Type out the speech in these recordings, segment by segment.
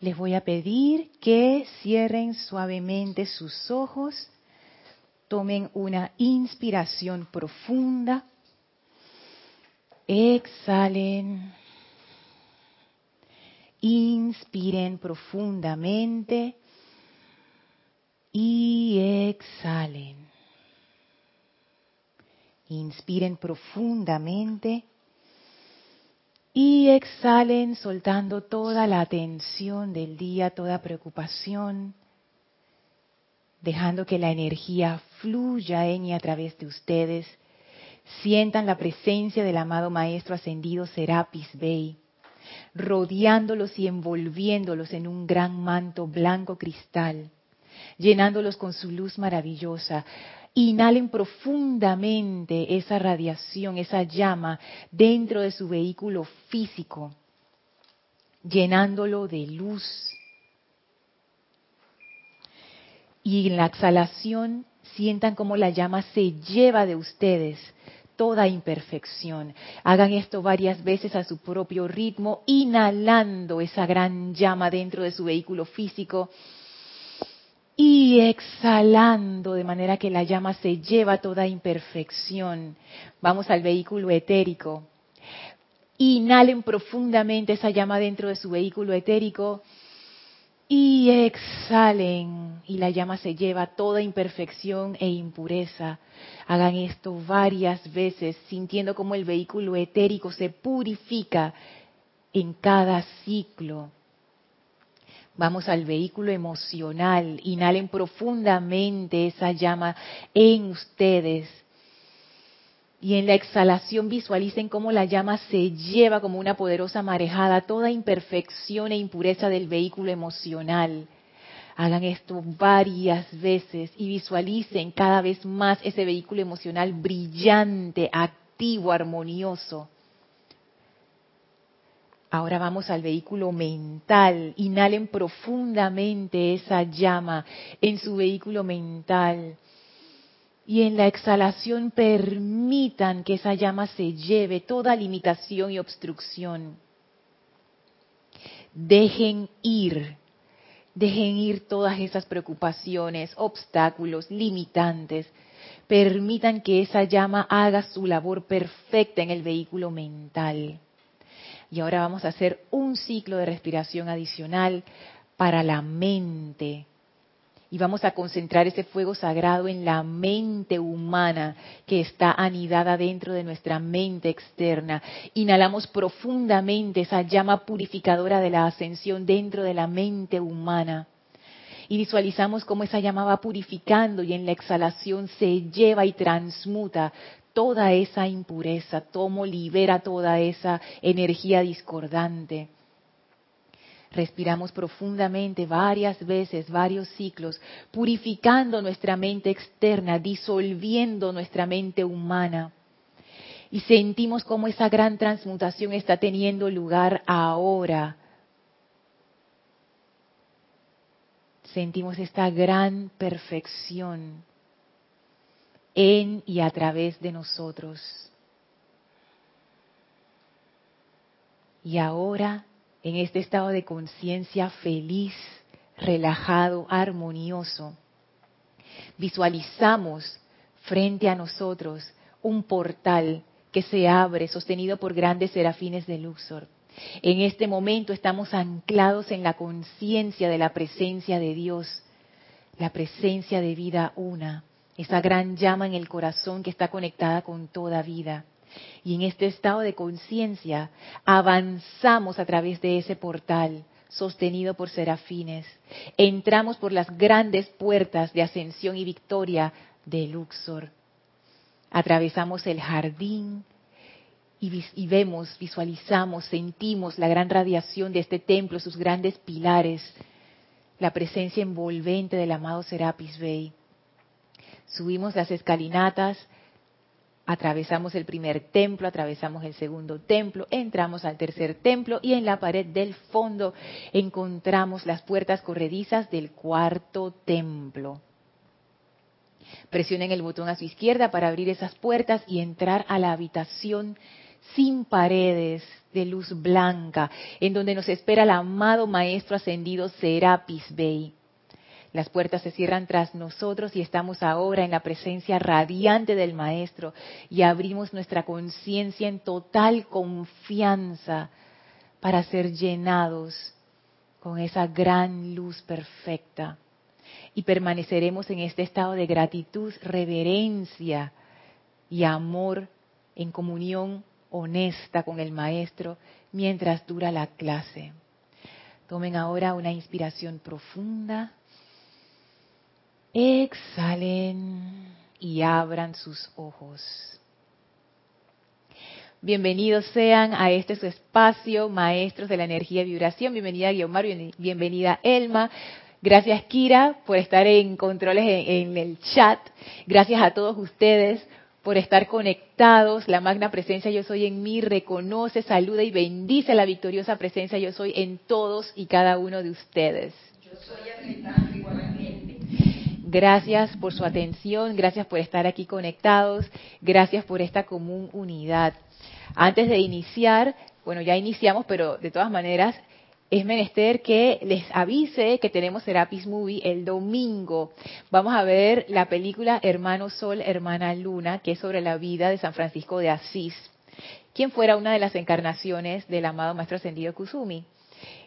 les voy a pedir que cierren suavemente sus ojos, tomen una inspiración profunda, exhalen, inspiren profundamente. Y exhalen. Inspiren profundamente y exhalen soltando toda la tensión del día, toda preocupación, dejando que la energía fluya en y a través de ustedes. Sientan la presencia del amado Maestro Ascendido Serapis Bey, rodeándolos y envolviéndolos en un gran manto blanco cristal, llenándolos con su luz maravillosa, Inhalen profundamente esa radiación, esa llama dentro de su vehículo físico, llenándolo de luz. Y en la exhalación sientan como la llama se lleva de ustedes toda imperfección. Hagan esto varias veces a su propio ritmo, inhalando esa gran llama dentro de su vehículo físico y exhalando de manera que la llama se lleva toda imperfección. Vamos al vehículo etérico. Inhalen profundamente esa llama dentro de su vehículo etérico y exhalen y la llama se lleva toda imperfección e impureza. Hagan esto varias veces sintiendo como el vehículo etérico se purifica en cada ciclo. Vamos al vehículo emocional. Inhalen profundamente esa llama en ustedes. Y en la exhalación visualicen cómo la llama se lleva como una poderosa marejada toda imperfección e impureza del vehículo emocional. Hagan esto varias veces y visualicen cada vez más ese vehículo emocional brillante, activo, armonioso. Ahora vamos al vehículo mental. Inhalen profundamente esa llama en su vehículo mental. Y en la exhalación permitan que esa llama se lleve toda limitación y obstrucción. Dejen ir, dejen ir todas esas preocupaciones, obstáculos, limitantes. Permitan que esa llama haga su labor perfecta en el vehículo mental. Y ahora vamos a hacer un ciclo de respiración adicional para la mente. Y vamos a concentrar ese fuego sagrado en la mente humana que está anidada dentro de nuestra mente externa. Inhalamos profundamente esa llama purificadora de la ascensión dentro de la mente humana. Y visualizamos cómo esa llama va purificando y en la exhalación se lleva y transmuta toda esa impureza, tomo, libera toda esa energía discordante. Respiramos profundamente varias veces, varios ciclos, purificando nuestra mente externa, disolviendo nuestra mente humana. Y sentimos cómo esa gran transmutación está teniendo lugar ahora. Sentimos esta gran perfección en y a través de nosotros. Y ahora, en este estado de conciencia feliz, relajado, armonioso, visualizamos frente a nosotros un portal que se abre sostenido por grandes serafines de Luxor. En este momento estamos anclados en la conciencia de la presencia de Dios, la presencia de vida una esa gran llama en el corazón que está conectada con toda vida. Y en este estado de conciencia avanzamos a través de ese portal sostenido por serafines. Entramos por las grandes puertas de ascensión y victoria de Luxor. Atravesamos el jardín y, vemos, visualizamos, sentimos la gran radiación de este templo, sus grandes pilares, la presencia envolvente del amado Serapis Bey subimos las escalinatas, atravesamos el primer templo, atravesamos el segundo templo, entramos al tercer templo y en la pared del fondo encontramos las puertas corredizas del cuarto templo. Presionen el botón a su izquierda para abrir esas puertas y entrar a la habitación sin paredes, de luz blanca, en donde nos espera el amado Maestro Ascendido Serapis Bey. Las puertas se cierran tras nosotros y estamos ahora en la presencia radiante del Maestro y abrimos nuestra conciencia en total confianza para ser llenados con esa gran luz perfecta. Y permaneceremos en este estado de gratitud, reverencia y amor en comunión honesta con el Maestro mientras dura la clase. Tomen ahora una inspiración profunda Exhalen y abran sus ojos. Bienvenidos sean a este su espacio, maestros de la energía y vibración. Bienvenida Guiomar, bienvenida Elma. Gracias Kira por estar en controles en, el chat. Gracias a todos ustedes por estar conectados. La magna presencia yo soy en mí reconoce, saluda y bendice la victoriosa presencia yo soy en todos y cada uno de ustedes. Yo soy. Gracias por su atención, gracias por estar aquí conectados, gracias por esta común unidad. Antes de iniciar, bueno, ya iniciamos, pero de todas maneras es menester que les avise que tenemos Serapis Movie el domingo. Vamos a ver la película Hermano Sol, Hermana Luna, que es sobre la vida de San Francisco de Asís, quien fuera una de las encarnaciones del amado Maestro Ascendido Kusumi.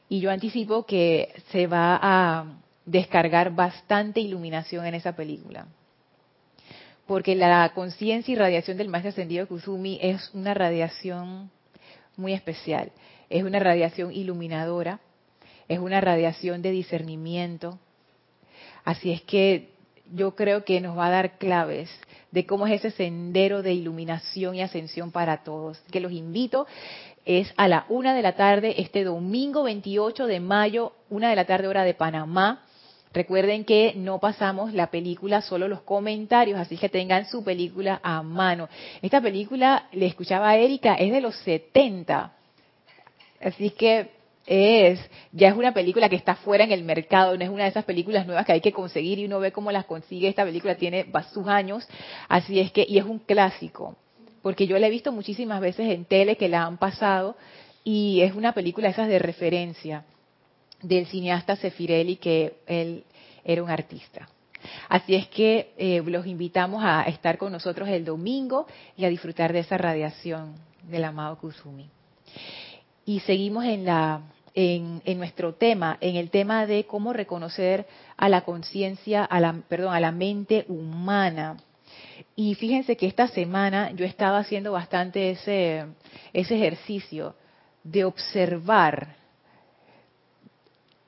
Y yo anticipo que se va a descargar bastante iluminación en esa película. Porque la conciencia y radiación del Maestro Ascendido Kusumi es una radiación muy especial. Es una radiación iluminadora, es una radiación de discernimiento. Así es que yo creo que nos va a dar claves de cómo es ese sendero de iluminación y ascensión para todos. Que los invito, es a la una de la tarde, este domingo 28 de mayo, una de la tarde hora de Panamá. Recuerden que no pasamos la película, solo los comentarios, así que tengan su película a mano. Esta película, le escuchaba a Erika, es de los 70. Así que es, ya es una película que está fuera en el mercado, no es una de esas películas nuevas que hay que conseguir y uno ve cómo las consigue. Esta película tiene sus años, así es que, y es un clásico, porque yo la he visto muchísimas veces en tele que la han pasado y es una película esas de referencia del cineasta Sefirelli, que él era un artista. Así es que eh, los invitamos a estar con nosotros el domingo y a disfrutar de esa radiación del amado Kusumi. Y seguimos en, nuestro tema, en el tema de cómo reconocer a la conciencia, a la, perdón, a la mente humana. Y fíjense que esta semana yo estaba haciendo bastante ese, ese ejercicio de observar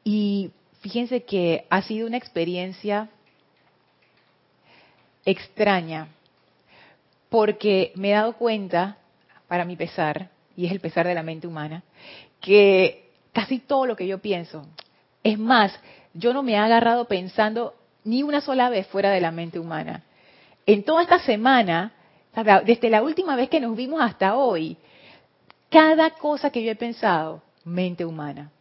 y fíjense que ha sido una experiencia extraña, porque me he dado cuenta, para mi pesar, y es el pesar de la mente humana, que casi todo lo que yo pienso, es más, yo no me he agarrado pensando ni una sola vez fuera de la mente humana. En toda esta semana, desde la última vez que nos vimos hasta hoy, cada cosa que yo he pensado, mente humana.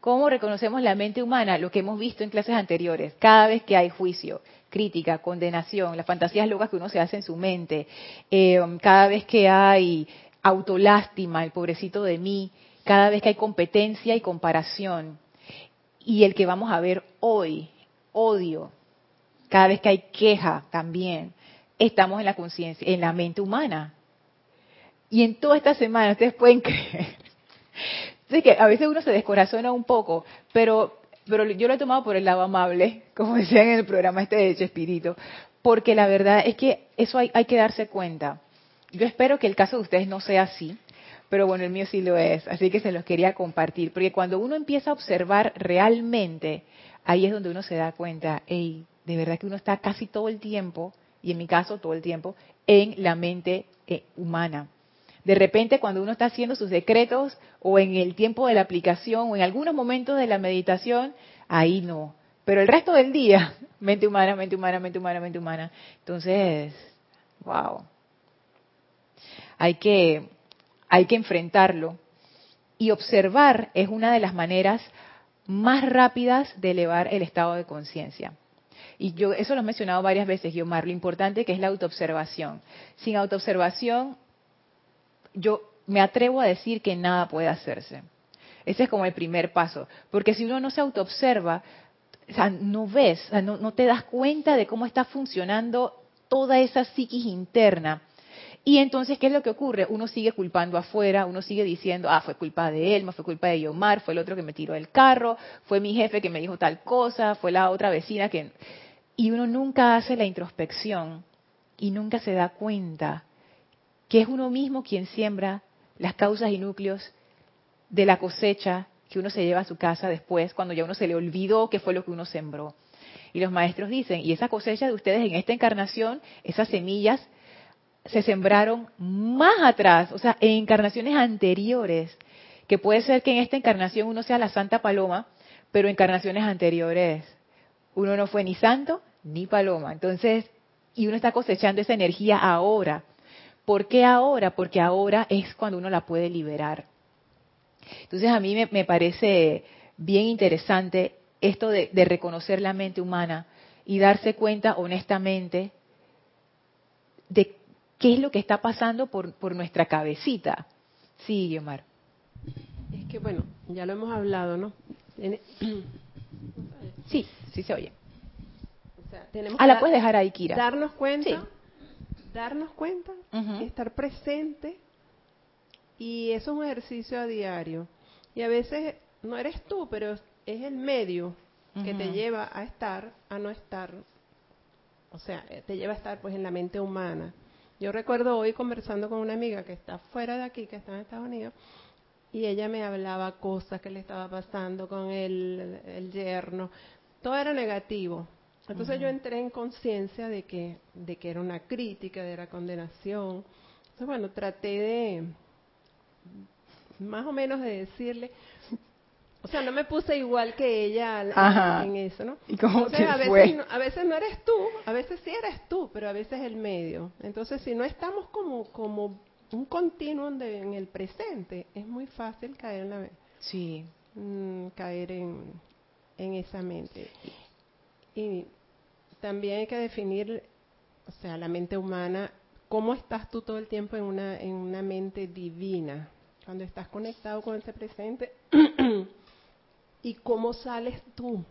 ¿Cómo reconocemos la mente humana? Lo que hemos visto en clases anteriores. Cada vez que hay juicio, crítica, condenación, las fantasías locas que uno se hace en su mente, eh, cada vez que hay autolástima, el pobrecito de mí, cada vez que hay competencia y comparación, y el que vamos a ver hoy, odio, cada vez que hay queja también, estamos en la conciencia, en la mente humana. Y en toda esta semana, ustedes pueden creer, Así que a veces uno se descorazona un poco, pero, pero yo lo he tomado por el lado amable, como decían en el programa este de Chespirito, porque la verdad es que eso hay, hay que darse cuenta. Yo espero que el caso de ustedes no sea así, pero bueno, el mío sí lo es, así que se los quería compartir, porque cuando uno empieza a observar realmente, ahí es donde uno se da cuenta, hey, de verdad que uno está casi todo el tiempo, y en mi caso todo el tiempo, en la mente eh, humana. De repente, cuando uno está haciendo sus decretos o en el tiempo de la aplicación o en algunos momentos de la meditación, ahí no. Pero el resto del día, mente humana, mente humana, mente humana, mente humana. Entonces, wow. Hay que, hay que enfrentarlo. Y observar es una de las maneras más rápidas de elevar el estado de conciencia. Y yo eso lo he mencionado varias veces, Guiomar, lo importante que es la autoobservación. Sin autoobservación yo me atrevo a decir que nada puede hacerse. Ese es como el primer paso, porque si uno no se autoobserva, o sea, no ves, no, no te das cuenta de cómo está funcionando toda esa psiquis interna. Y entonces, ¿qué es lo que ocurre? Uno sigue culpando afuera, uno sigue diciendo, ah, fue culpa de él, fue culpa de Yomar, fue el otro que me tiró el carro, fue mi jefe que me dijo tal cosa, fue la otra vecina que... Y uno nunca hace la introspección y nunca se da cuenta que es uno mismo quien siembra las causas y núcleos de la cosecha que uno se lleva a su casa después, cuando ya uno se le olvidó qué fue lo que uno sembró. Y los maestros dicen, y esa cosecha de ustedes en esta encarnación, esas semillas se sembraron más atrás, o sea, en encarnaciones anteriores, que puede ser que en esta encarnación uno sea la Santa Paloma, pero en encarnaciones anteriores uno no fue ni santo ni paloma. Entonces, y uno está cosechando esa energía ahora. ¿Por qué ahora? Porque ahora es cuando uno la puede liberar. Entonces a mí me, parece bien interesante esto de, reconocer la mente humana y darse cuenta honestamente de qué es lo que está pasando por, por nuestra cabecita. Sí, Guiomar. Es que bueno, ya lo hemos hablado, ¿no? Sí, sí se oye. ah, la puedes dejar ahí, Kira. Darnos cuenta, darnos cuenta, estar presente y eso es un ejercicio a diario. Y a veces no eres tú, pero es el medio que te lleva a estar, a no estar. O sea, eh, te lleva a estar pues en la mente humana. Yo recuerdo hoy conversando con una amiga que está fuera de aquí, que está en Estados Unidos, y ella me hablaba cosas que le estaba pasando con el, el yerno. Todo era negativo. Entonces yo entré en conciencia de que, de que era una crítica, de la condenación. Entonces, bueno, traté de, más o menos de decirle, o sea, no me puse igual que ella en, eso, ¿no? ¿Y cómo a, veces, No, a veces no eres tú, a veces sí eres tú, pero a veces el medio. Entonces, si no estamos como, como un continuo en el presente, es muy fácil caer en la sí. Mm, caer en, en esa mente. Y también hay que definir, o sea, la mente humana ¿Cómo estás tú todo el tiempo en una, en una mente divina? Cuando estás conectado con ese presente. ¿Y cómo sales tú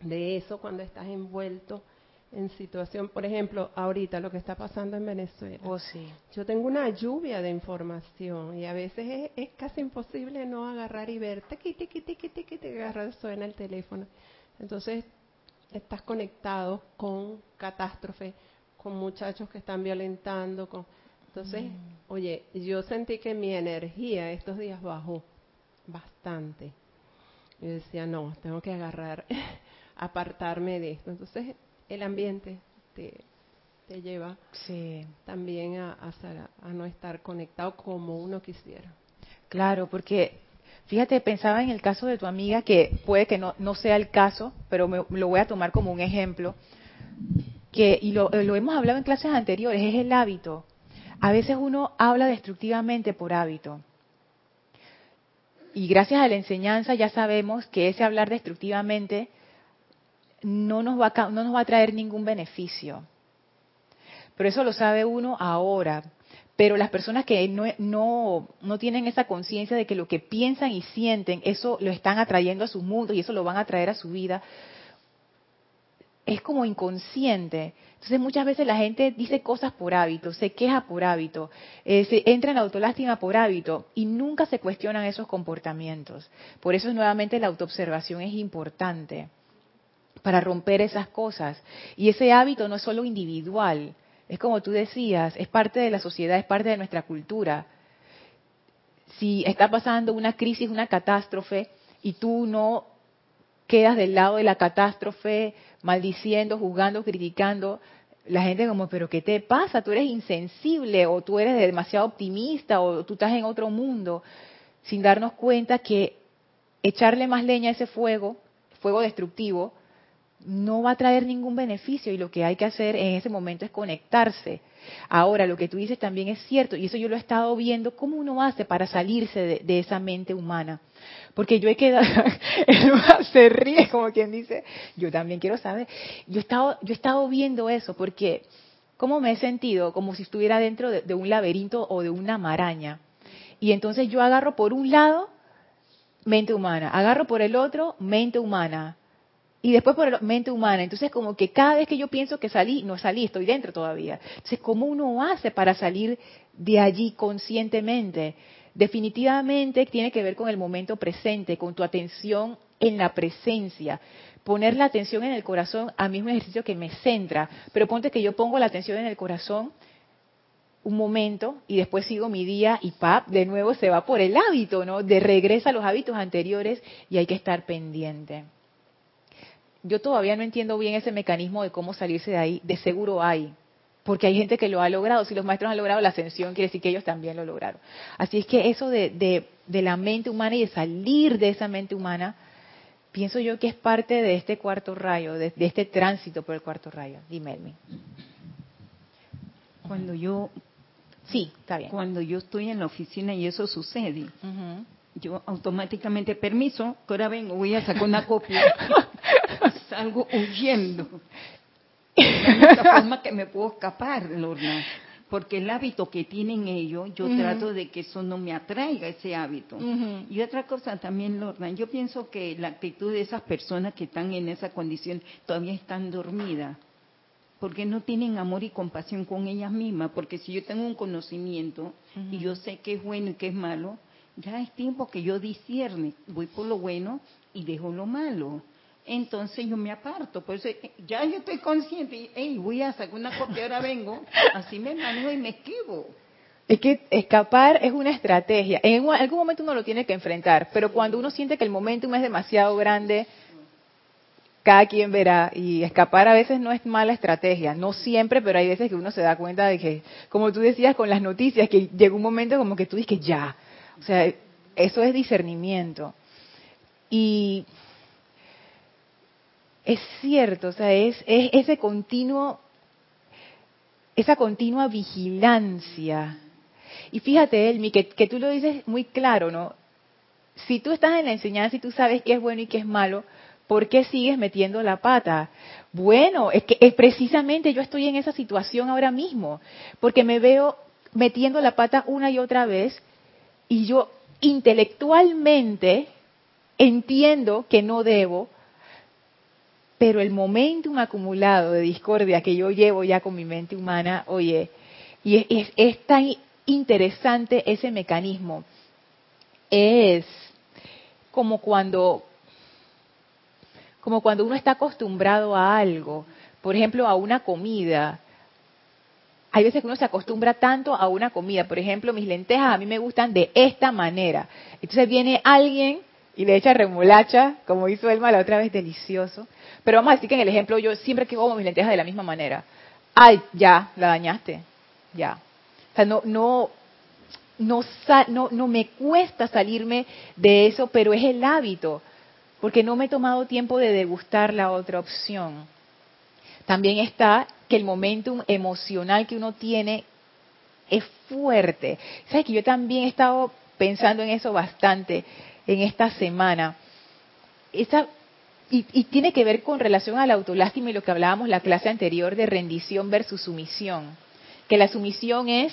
de eso cuando estás envuelto en situación, por ejemplo, ahorita lo que está pasando en Venezuela. Oh, sí. Yo tengo una lluvia de información y a veces es, casi imposible no agarrar y ver, tiqui, tiqui, tiqui, tiqui, te agarrar, suena el teléfono. Entonces, estás conectado con catástrofe, con muchachos que están violentando. Con... Entonces, mm. oye, yo sentí que mi energía estos días bajó bastante. Yo decía, no, tengo que agarrar, apartarme de esto. Entonces, el ambiente te, te lleva sí. también a, a, no estar conectado como uno quisiera. Claro, porque fíjate, pensaba en el caso de tu amiga, que puede que no, no sea el caso, pero me, lo voy a tomar como un ejemplo que, y lo, lo hemos hablado en clases anteriores, es el hábito. A veces uno habla destructivamente por hábito. Y gracias a la enseñanza ya sabemos que ese hablar destructivamente no nos va a, no nos va a traer ningún beneficio. Pero eso lo sabe uno ahora. Pero las personas que no, no, no tienen esa conciencia de que lo que piensan y sienten, eso lo están atrayendo a su mundo y eso lo van a traer a su vida, es como inconsciente. Entonces muchas veces la gente dice cosas por hábito, se queja por hábito, eh, se entra en autolástima por hábito y nunca se cuestionan esos comportamientos. Por eso nuevamente la autoobservación es importante para romper esas cosas. Y ese hábito no es solo individual, es como tú decías, es parte de la sociedad, es parte de nuestra cultura. Si está pasando una crisis, una catástrofe, y tú no quedas del lado de la catástrofe, maldiciendo, juzgando, criticando, la gente como, pero ¿qué te pasa? Tú eres insensible o tú eres demasiado optimista o tú estás en otro mundo, sin darnos cuenta que echarle más leña a ese fuego, fuego destructivo, no va a traer ningún beneficio y lo que hay que hacer en ese momento es conectarse. Ahora, lo que tú dices también es cierto y eso yo lo he estado viendo, ¿cómo uno hace para salirse de, esa mente humana? Porque yo he quedado, se ríe como quien dice, yo también quiero saber, yo he estado, yo he estado viendo eso porque ¿cómo me he sentido? Como si estuviera dentro de, un laberinto o de una maraña. Y entonces yo agarro por un lado mente humana, agarro por el otro mente humana, y después por el mente humana. Entonces, como que cada vez que yo pienso que salí, no salí, estoy dentro todavía. Entonces, ¿cómo uno hace para salir de allí conscientemente? Definitivamente tiene que ver con el momento presente, con tu atención en la presencia. Poner la atención en el corazón a mí es un ejercicio que me centra, pero ponte que yo pongo la atención en el corazón un momento y después sigo mi día y pap, de nuevo se va por el hábito, ¿no? De regresa a los hábitos anteriores y hay que estar pendiente. Yo todavía no entiendo bien ese mecanismo de cómo salirse de ahí, de seguro hay, porque hay gente que lo ha logrado. Si los maestros han logrado la ascensión, quiere decir que ellos también lo lograron. Así es que eso de, de la mente humana y de salir de esa mente humana, pienso yo que es parte de este cuarto rayo, de, este tránsito por el cuarto rayo. Dime, Elmi. Cuando yo... Sí, está bien. Cuando yo estoy en la oficina y eso sucede, yo automáticamente, permiso, que ahora vengo, voy a sacar una copia. Salgo huyendo. De la forma que me puedo escapar, Lorna porque el hábito que tienen ellos, yo trato de que eso no me atraiga ese hábito. Y otra cosa también, Lorna, yo pienso que la actitud de esas personas que están en esa condición todavía están dormidas, porque no tienen amor y compasión con ellas mismas, porque si yo tengo un conocimiento y yo sé qué es bueno y qué es malo, ya es tiempo que yo discierne, voy por lo bueno y dejo lo malo entonces yo me aparto. Por eso eh, ya yo estoy consciente, y voy a sacar una copia, ahora vengo, así me manejo y me esquivo. Es que escapar es una estrategia. En algún momento uno lo tiene que enfrentar, pero cuando uno siente que el momentum es demasiado grande, cada quien verá. Y escapar a veces no es mala estrategia, no siempre, pero hay veces que uno se da cuenta de que, como tú decías con las noticias, que llega un momento como que tú dices que ya. O sea, eso es discernimiento. Y es cierto, o sea, es, ese continuo, esa continua vigilancia. Y fíjate, Elmi, que, que tú lo dices muy claro, ¿no? Si tú estás en la enseñanza y tú sabes qué es bueno y qué es malo, ¿por qué sigues metiendo la pata? Bueno, es que es precisamente yo estoy en esa situación ahora mismo, porque me veo metiendo la pata una y otra vez y yo intelectualmente entiendo que no debo, pero el momentum acumulado de discordia que yo llevo ya con mi mente humana, oye, y es, tan interesante ese mecanismo. Es como cuando, como cuando uno está acostumbrado a algo, por ejemplo, a una comida. Hay veces que uno se acostumbra tanto a una comida. Por ejemplo, mis lentejas a mí me gustan de esta manera. Entonces viene alguien y le echa remolacha, como hizo Elma la otra vez, delicioso. Pero vamos a decir que en el ejemplo yo siempre que como mis lentejas de la misma manera. Ay, ya, la dañaste. Ya. O sea, no, no, no, no, no me cuesta salirme de eso, pero es el hábito, porque no me he tomado tiempo de degustar la otra opción. También está que el momentum emocional que uno tiene es fuerte. ¿Sabes que yo también he estado pensando en eso bastante en esta semana? Esa y, tiene que ver con relación a la autolástima y lo que hablábamos la clase anterior de rendición versus sumisión. Que la sumisión es,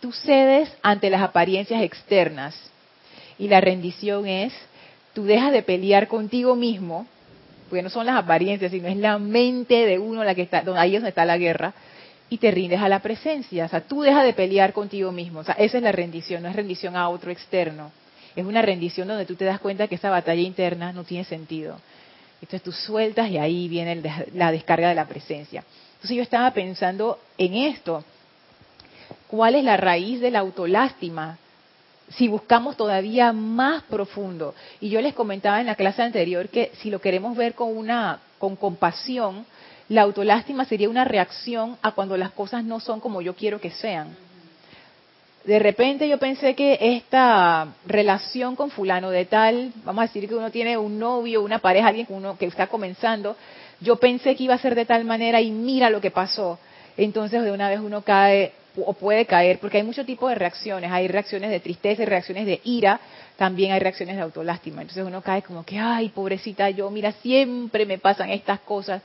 tú cedes ante las apariencias externas. Y la rendición es, tú dejas de pelear contigo mismo, porque no son las apariencias, sino es la mente de uno la que está, donde ahí es donde está la guerra, y te rindes a la presencia. O sea, tú dejas de pelear contigo mismo. O sea, esa es la rendición, no es rendición a otro externo es una rendición donde tú te das cuenta que esa batalla interna no tiene sentido. Entonces tú sueltas y ahí viene la descarga de la presencia. Entonces yo estaba pensando en esto. ¿Cuál es la raíz de la autolástima? Si buscamos todavía más profundo. Y yo les comentaba en la clase anterior que si lo queremos ver con una con compasión, la autolástima sería una reacción a cuando las cosas no son como yo quiero que sean de repente yo pensé que esta relación con fulano de tal, vamos a decir que uno tiene un novio, una pareja, alguien uno que está comenzando, yo pensé que iba a ser de tal manera y mira lo que pasó. Entonces de una vez uno cae o puede caer, porque hay muchos tipos de reacciones, hay reacciones de tristeza, reacciones de ira, también hay reacciones de autolástima. Entonces uno cae como que, ay, pobrecita yo, mira, siempre me pasan estas cosas.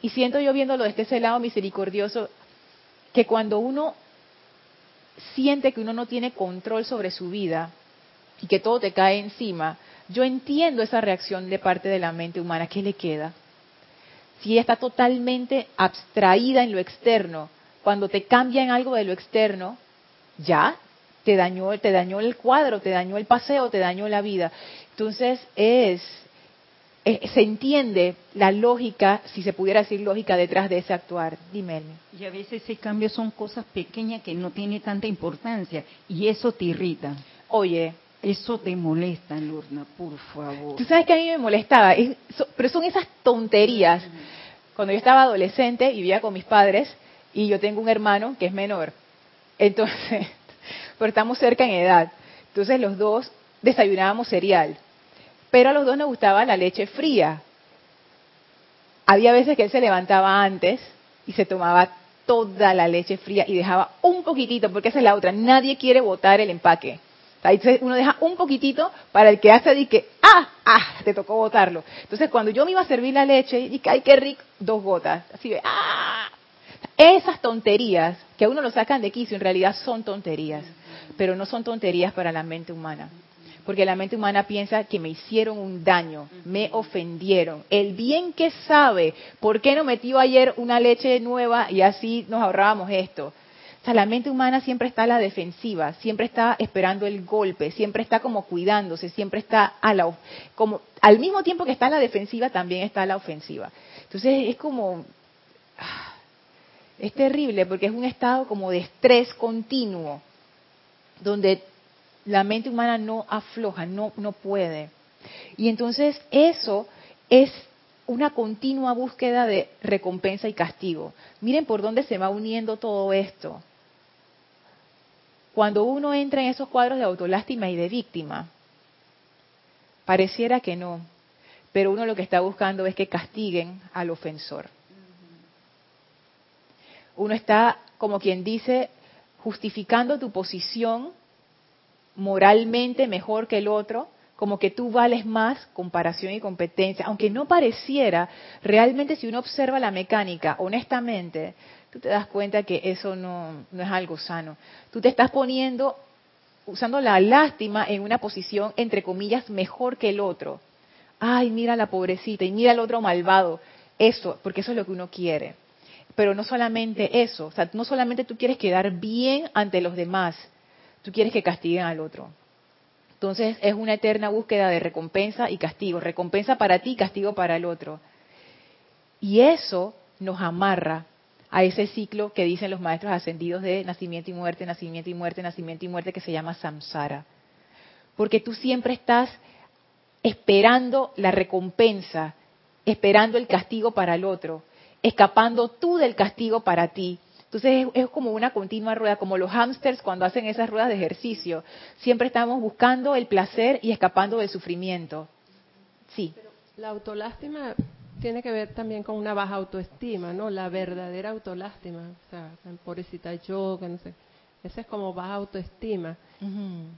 Y siento yo viéndolo desde ese lado misericordioso, que cuando uno siente que uno no tiene control sobre su vida y que todo te cae encima, yo entiendo esa reacción de parte de la mente humana. ¿Qué le queda? Si ella está totalmente abstraída en lo externo, cuando te cambia en algo de lo externo, ya te dañó, te dañó el cuadro, te dañó el paseo, te dañó la vida. Entonces es, se entiende la lógica, si se pudiera decir lógica, detrás de ese actuar. Dime. Y a veces ese cambio son cosas pequeñas que no tienen tanta importancia y eso te irrita. Oye, eso te molesta, Lorna, por favor. Tú sabes que a mí me molestaba, pero son esas tonterías. Cuando yo estaba adolescente y vivía con mis padres y yo tengo un hermano que es menor. Entonces, pero estamos cerca en edad. Entonces los dos desayunábamos cereal. Pero a los dos nos gustaba la leche fría. Había veces que él se levantaba antes y se tomaba toda la leche fría y dejaba un poquitito, porque esa es la otra. Nadie quiere botar el empaque. Entonces uno deja un poquitito para el que hace y que, ah, ah, te tocó botarlo. Entonces cuando yo me iba a servir la leche, y que, ay, qué rico, dos gotas. Así de, ah. Esas tonterías que a uno lo sacan de quicio, en realidad son tonterías, pero no son tonterías para la mente humana. Porque la mente humana piensa que me hicieron un daño, me ofendieron. El bien que sabe, ¿por qué no metió ayer una leche nueva y así nos ahorrábamos esto? sea, la mente humana siempre está a la defensiva, siempre está esperando el golpe, siempre está como cuidándose, siempre está a la, como, al mismo tiempo que está a la defensiva, también está a la ofensiva. Entonces es como, ah, es terrible porque es un estado como de estrés continuo, donde la mente humana no afloja, no, no puede. Y entonces eso es una continua búsqueda de recompensa y castigo. Miren por dónde se va uniendo todo esto. Cuando uno entra en esos cuadros de autolástima y de víctima, pareciera que no, pero uno lo que está buscando es que castiguen al ofensor. Uno está, como quien dice, justificando tu posición moralmente mejor que el otro, como que tú vales más comparación y competencia, aunque no pareciera, realmente si uno observa la mecánica honestamente, tú te das cuenta que eso no, es algo sano. Tú te estás poniendo, usando la lástima en una posición, entre comillas, mejor que el otro. Ay, mira la pobrecita y mira al otro malvado. Eso, porque eso es lo que uno quiere. Pero no solamente eso, o sea, no solamente tú quieres quedar bien ante los demás, tú quieres que castiguen al otro. Entonces es una eterna búsqueda de recompensa y castigo, recompensa para ti, castigo para el otro. Y eso nos amarra a ese ciclo que dicen los maestros ascendidos de nacimiento y muerte, nacimiento y muerte, nacimiento y muerte, que se llama samsara. Porque tú siempre estás esperando la recompensa, esperando el castigo para el otro, escapando tú del castigo para ti. Entonces es, como una continua rueda, como los hámsters cuando hacen esas ruedas de ejercicio. Siempre estamos buscando el placer y escapando del sufrimiento. Sí. la autolástima tiene que ver también con una baja autoestima, ¿no? La verdadera autolástima, o sea, pobrecita yo, que no sé. Esa es como baja autoestima.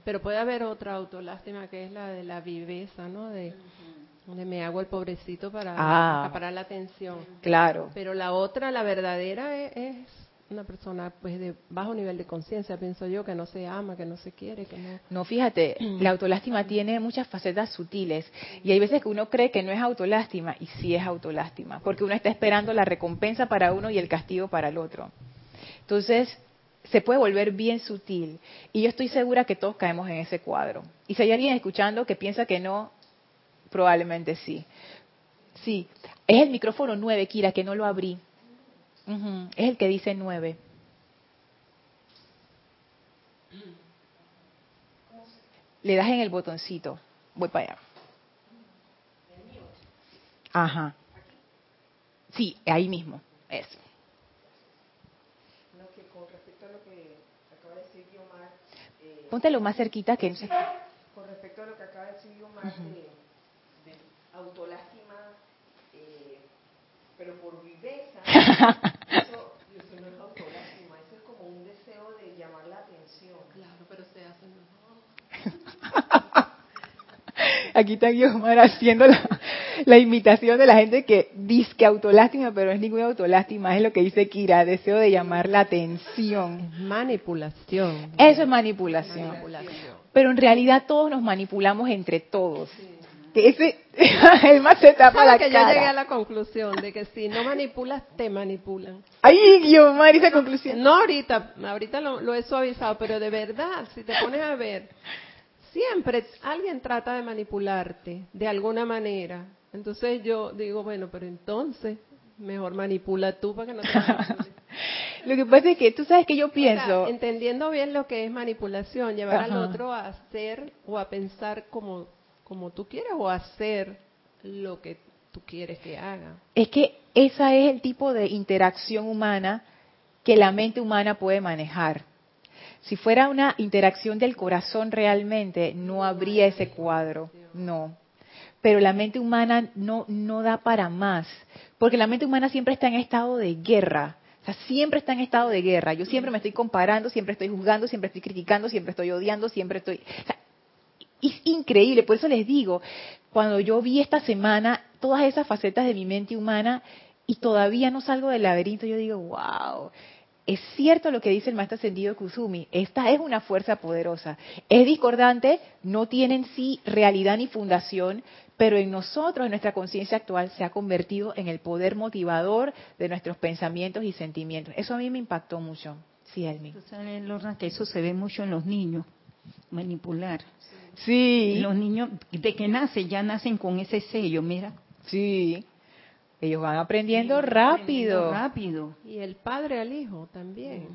Pero puede haber otra autolástima que es la de la viveza, ¿no? De, me hago el pobrecito para ah, la atención. Claro. Pero la otra, la verdadera, es una persona pues de bajo nivel de conciencia, pienso yo, que no se ama, que no se quiere, que no... No, fíjate, la autolástima tiene muchas facetas sutiles y hay veces que uno cree que no es autolástima y sí es autolástima, porque uno está esperando la recompensa para uno y el castigo para el otro. Entonces, se puede volver bien sutil y yo estoy segura que todos caemos en ese cuadro. Y si hay alguien escuchando que piensa que no, probablemente sí. Sí, es el micrófono 9, Kira, que no lo abrí. Es el que dice nueve. Le das en el botoncito. Voy para allá. Ajá. Sí, ahí mismo. Eso. Ponte lo más cerquita que... Con respecto a lo que acaba de decir Guiomar, de, autolástima, eh, pero por viveza, Eso, no es autolástima, eso es como un deseo de la atención. Claro, pero hace mejor. Aquí está Guiomar haciendo la, imitación de la gente que dice que autolástima, pero no es ninguna autolástima, es lo que dice Kira, deseo de llamar la atención. Es manipulación. Eso es manipulación. Pero en realidad todos nos manipulamos entre todos. Que ese, el más se tapa la que yo llegué a la conclusión de que si no manipulas, te manipulan. Ay, Guiomar, esa conclusión. No ahorita, ahorita lo he suavizado, pero de verdad, si te pones a ver, siempre alguien trata de manipularte de alguna manera. Entonces yo digo, bueno, pero entonces mejor manipula tú para que no te Lo que pasa es que tú sabes que yo pienso... entendiendo bien lo que es manipulación, llevar al otro a hacer o a pensar como, como tú quieres o hacer lo que tú quieres que haga. Es que esa es el tipo de interacción humana que la mente humana puede manejar. Si fuera una interacción del corazón realmente, no habría ese cuadro, no. Pero la mente humana no, no da para más, porque la mente humana siempre está en estado de guerra. O sea, siempre está en estado de guerra. Yo siempre me estoy comparando, siempre estoy juzgando, siempre estoy criticando, siempre estoy odiando, siempre estoy... es increíble, por eso les digo, cuando yo vi esta semana todas esas facetas de mi mente humana y todavía no salgo del laberinto, yo digo, wow, es cierto lo que dice el maestro ascendido Kusumi, esta es una fuerza poderosa. Es discordante, no tiene en sí realidad ni fundación, pero en nosotros, en nuestra conciencia actual, se ha convertido en el poder motivador de nuestros pensamientos y sentimientos. Eso a mí me impactó mucho. Sí, Elmi. sabes, Lorna, que eso se ve mucho en los niños, manipular. Sí. Los niños, de que nacen, ya nacen con ese sello, mira. Sí. Ellos van aprendiendo rápido. rápido. Y el padre al hijo también.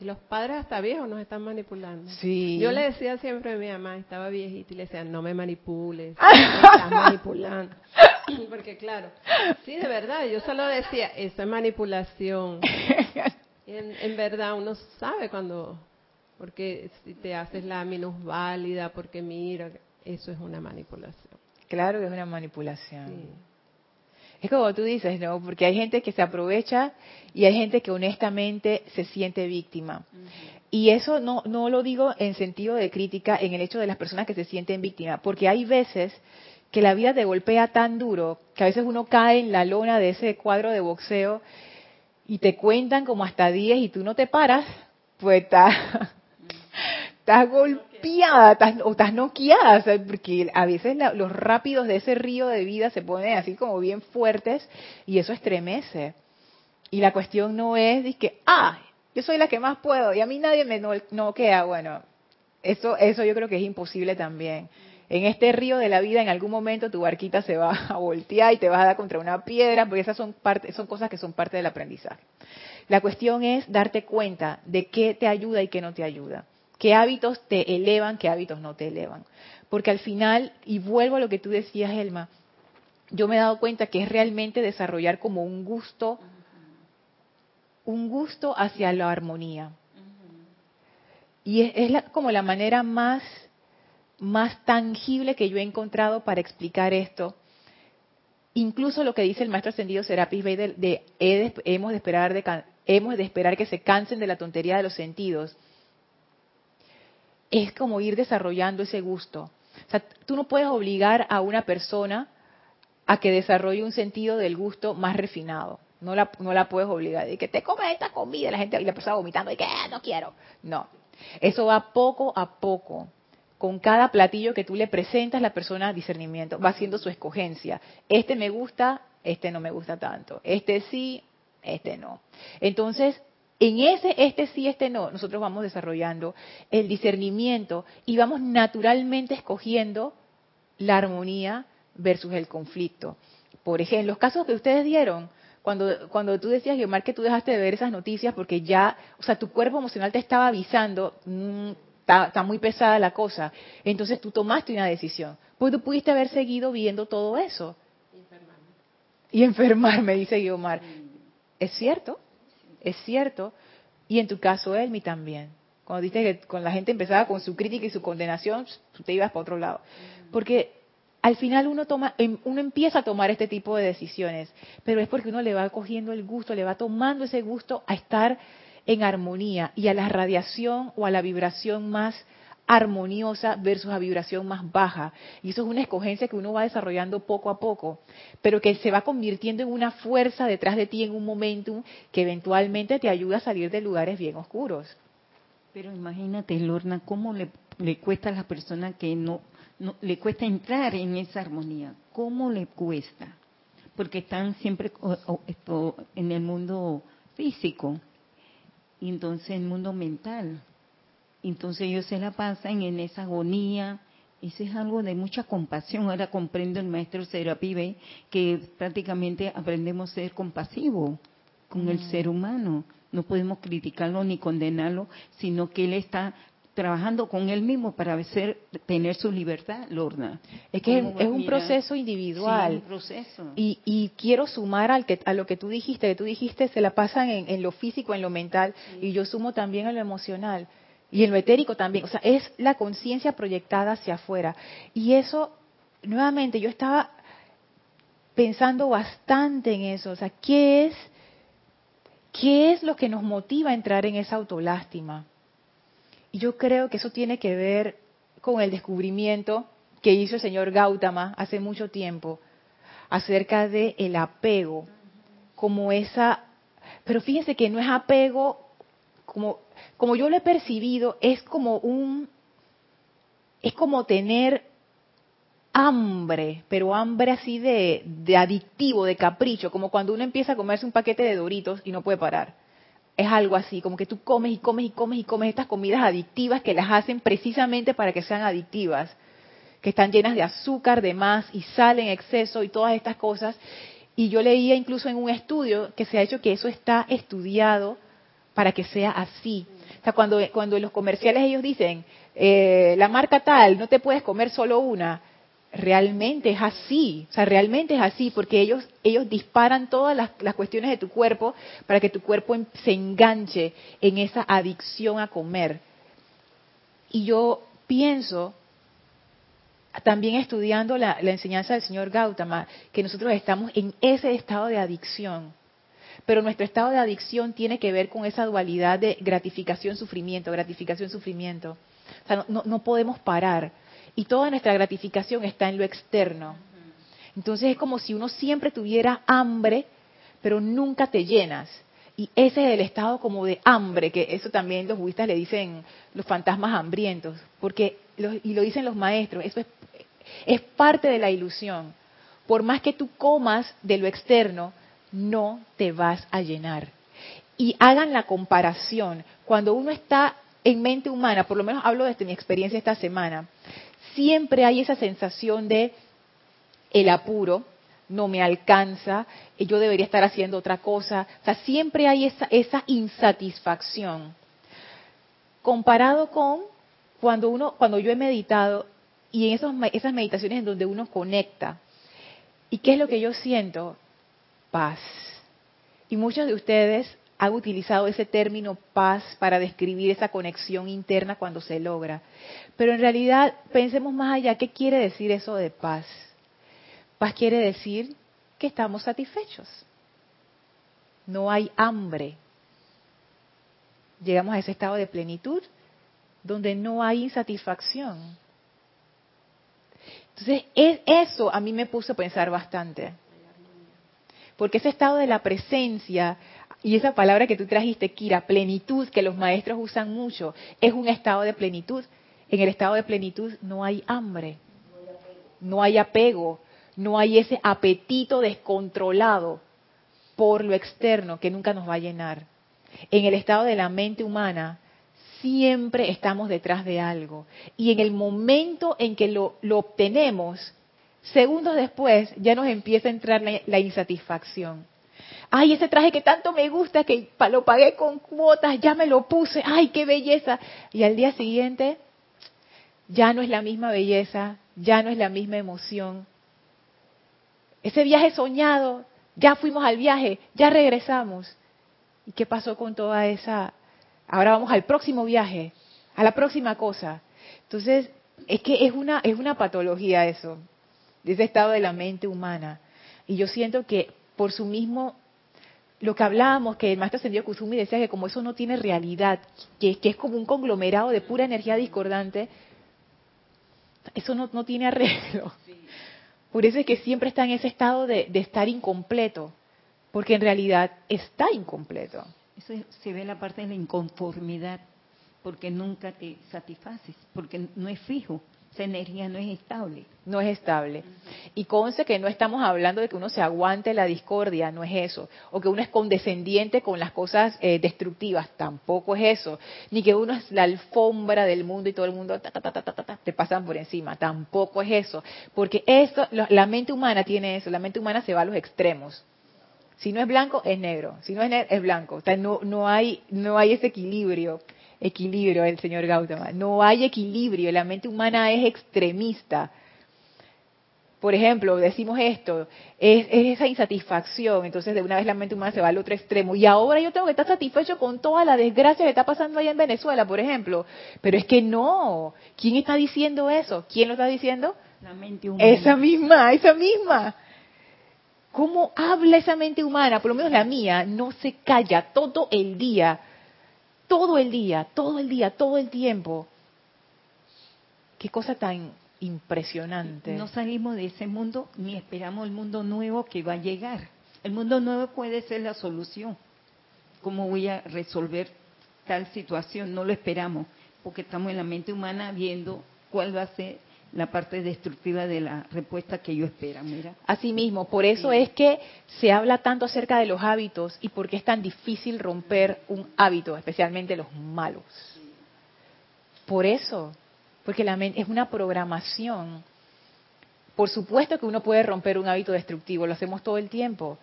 Y los padres hasta viejos nos están manipulando. Sí. Yo le decía siempre a mi mamá, estaba viejita, y le decía, no me manipules, me estás manipulando. Porque claro, sí, de verdad, yo solo decía, eso es manipulación. En, en verdad uno sabe cuando, porque si te haces la minusválida, porque mira, eso es una manipulación. Claro que es una manipulación. Sí. Es como tú dices, ¿no? Porque hay gente que se aprovecha y hay gente que honestamente se siente víctima. Y eso no, no lo digo en sentido de crítica en el hecho de las personas que se sienten víctimas, porque hay veces que la vida te golpea tan duro que a veces uno cae en la lona de ese cuadro de boxeo y te cuentan como hasta 10 y tú no te paras, pues estás, estás golpeada o estás noqueada, porque a veces los rápidos de ese río de vida se ponen así como bien fuertes y eso estremece. Y la cuestión no es que, ah, yo soy la que más puedo y a mí nadie me noquea. Bueno, eso, eso yo creo que es imposible también. En este río de la vida, en algún momento tu barquita se va a voltear y te vas a dar contra una piedra, porque esas son, parte, son cosas que son parte del aprendizaje. La cuestión es darte cuenta de qué te ayuda y qué no te ayuda qué hábitos te elevan, qué hábitos no te elevan. Porque al final, y vuelvo a lo que tú decías, Elma, yo me he dado cuenta que es realmente desarrollar como un gusto, un gusto hacia la armonía. Y es, como la manera más, más tangible que yo he encontrado para explicar esto. Incluso lo que dice el maestro ascendido Serapis Bey de, hemos, de esperar de, hemos de esperar que se cansen de la tontería de los sentidos es como ir desarrollando ese gusto. O sea, tú no puedes obligar a una persona a que desarrolle un sentido del gusto más refinado. No la, no la puedes obligar. De que te comes esta comida la gente y la vomitando y que ah, no quiero. No. Eso va poco a poco. Con cada platillo que tú le presentas, la persona discernimiento va haciendo su escogencia. Este me gusta, este no me gusta tanto. Este sí, este no. Entonces, en ese este sí, este no, nosotros vamos desarrollando el discernimiento y vamos naturalmente escogiendo la armonía versus el conflicto. Por ejemplo, los casos que ustedes dieron, cuando, cuando tú decías, Guiomar, que tú dejaste de ver esas noticias porque ya, o sea, tu cuerpo emocional te estaba avisando, mm, está, muy pesada la cosa, entonces tú tomaste una decisión. Pues tú pudiste haber seguido viendo todo eso. Y enfermarme, dice Guiomar. Es cierto, es cierto. Y en tu caso, Elmi también. Cuando dices que con la gente empezaba con su crítica y su condenación, te ibas para otro lado. Porque al final uno toma, em, uno empieza a tomar este tipo de decisiones, pero es porque uno le va cogiendo el gusto, le va tomando ese gusto a estar en armonía y a la radiación o a la vibración más armoniosa versus a vibración más baja. Y eso es una escogencia que uno va desarrollando poco a poco, pero que se va convirtiendo en una fuerza detrás de ti, en un momentum que eventualmente te ayuda a salir de lugares bien oscuros. Pero imagínate, Lorna, cómo le, cuesta a la persona que no, no, le cuesta entrar en esa armonía. ¿Cómo le cuesta? Porque están siempre en el mundo físico, y entonces el mundo mental entonces ellos se la pasan en esa agonía. Eso es algo de mucha compasión. Ahora comprendo el maestro Serapibe que prácticamente aprendemos a ser compasivos con el mm. ser humano. No podemos criticarlo ni condenarlo, sino que él está trabajando con él mismo para ser, tener su libertad, Lorna. Es que es, un proceso individual. un proceso. Y, quiero sumar al que, a lo que tú dijiste, que tú dijiste se la pasan en, lo físico, en lo mental, y yo sumo también a lo emocional. Y en lo etérico también, o sea, es la conciencia proyectada hacia afuera. Y eso, nuevamente, yo estaba pensando bastante en eso, o sea, ¿qué es, qué es lo que nos motiva a entrar en esa autolástima? Y yo creo que eso tiene que ver con el descubrimiento que hizo el señor Gautama hace mucho tiempo acerca de el apego, como esa, pero fíjense que no es apego como como yo lo he percibido, es como un, es como tener hambre, pero hambre así de, de adictivo, de capricho, como cuando uno empieza a comerse un paquete de doritos y no puede parar. Es algo así, como que tú comes y comes y comes y comes estas comidas adictivas que las hacen precisamente para que sean adictivas, que están llenas de azúcar, de más y sal en exceso y todas estas cosas. Y yo leía incluso en un estudio que se ha hecho que eso está estudiado para que sea así. O sea, cuando, cuando en los comerciales ellos dicen, eh, la marca tal, no te puedes comer solo una, realmente es así, o sea, realmente es así, porque ellos, ellos disparan todas las, las, cuestiones de tu cuerpo para que tu cuerpo em, se enganche en esa adicción a comer. Y yo pienso, también estudiando la, la enseñanza del señor Gautama, que nosotros estamos en ese estado de adicción pero nuestro estado de adicción tiene que ver con esa dualidad de gratificación-sufrimiento, gratificación-sufrimiento. O sea, no, podemos parar. Y toda nuestra gratificación está en lo externo. Entonces es como si uno siempre tuviera hambre, pero nunca te llenas. Y ese es el estado como de hambre, que eso también los budistas le dicen los fantasmas hambrientos, porque y lo dicen los maestros, eso es, es parte de la ilusión. Por más que tú comas de lo externo, no te vas a llenar. Y hagan la comparación. Cuando uno está en mente humana, por lo menos hablo desde mi experiencia esta semana, siempre hay esa sensación de el apuro, no me alcanza, yo debería estar haciendo otra cosa. O sea, siempre hay esa, esa insatisfacción. Comparado con cuando uno, cuando yo he meditado y en esas meditaciones en donde uno conecta. ¿Y qué es lo que yo siento? Paz. Y muchos de ustedes han utilizado ese término paz para describir esa conexión interna cuando se logra. Pero en realidad, pensemos más allá, ¿qué quiere decir eso de paz? Paz quiere decir que estamos satisfechos. No hay hambre. Llegamos a ese estado de plenitud donde no hay insatisfacción. Entonces, eso a mí me puso a pensar bastante porque ese estado de la presencia y esa palabra que tú trajiste, Kira, plenitud, que los maestros usan mucho, es un estado de plenitud. En el estado de plenitud no hay hambre, no hay apego, no hay ese apetito descontrolado por lo externo que nunca nos va a llenar. En el estado de la mente humana siempre estamos detrás de algo. Y en el momento en que lo, lo obtenemos, segundos después ya nos empieza a entrar la, insatisfacción. Ay, ese traje que tanto me gusta, que lo pagué con cuotas, ya me lo puse, ay, qué belleza. Y al día siguiente ya no es la misma belleza, ya no es la misma emoción. Ese viaje soñado, ya fuimos al viaje, ya regresamos. ¿Y qué pasó con toda esa? Ahora vamos al próximo viaje, a la próxima cosa. Entonces, es que es una, es una patología eso de ese estado de la mente humana. Y yo siento que por su mismo, lo que hablábamos, que el maestro ascendido Kusumi decía que como eso no tiene realidad, que, que es como un conglomerado de pura energía discordante, eso no, no tiene arreglo. Por eso es que siempre está en ese estado de, de estar incompleto, porque en realidad está incompleto. Eso se ve la parte de la inconformidad, porque nunca te satisfaces, porque no es fijo esa energía no es estable. No es estable. Y conce que no estamos hablando de que uno se aguante la discordia, no es eso. O que uno es condescendiente con las cosas eh, destructivas, tampoco es eso. Ni que uno es la alfombra del mundo y todo el mundo te pasan por encima, tampoco es eso. Porque eso, la mente humana tiene eso, la mente humana se va a los extremos. Si no es blanco, es negro. Si no es negro, es blanco. O sea, no, no, hay, no hay ese equilibrio equilibrio el señor Gautama. No hay equilibrio, la mente humana es extremista. Por ejemplo, decimos esto, es, esa insatisfacción, entonces de una vez la mente humana se va al otro extremo. Y ahora yo tengo que estar satisfecho con toda la desgracia que está pasando allá en Venezuela, por ejemplo. Pero es que no. ¿Quién está diciendo eso? ¿Quién lo está diciendo? La mente humana. Esa misma, esa misma. ¿Cómo habla esa mente humana? Por lo menos la mía no se calla todo el día todo el día, todo el día, todo el tiempo. Qué cosa tan impresionante. No salimos de ese mundo ni esperamos el mundo nuevo que va a llegar. El mundo nuevo puede ser la solución. ¿Cómo voy a resolver tal situación? No lo esperamos, porque estamos en la mente humana viendo cuál va a ser la parte destructiva de la respuesta que yo espero. Mira. Así mismo, por eso es que se habla tanto acerca de los hábitos y por qué es tan difícil romper un hábito, especialmente los malos. Por eso, porque la mente es una programación. Por supuesto que uno puede romper un hábito destructivo, lo hacemos todo el tiempo,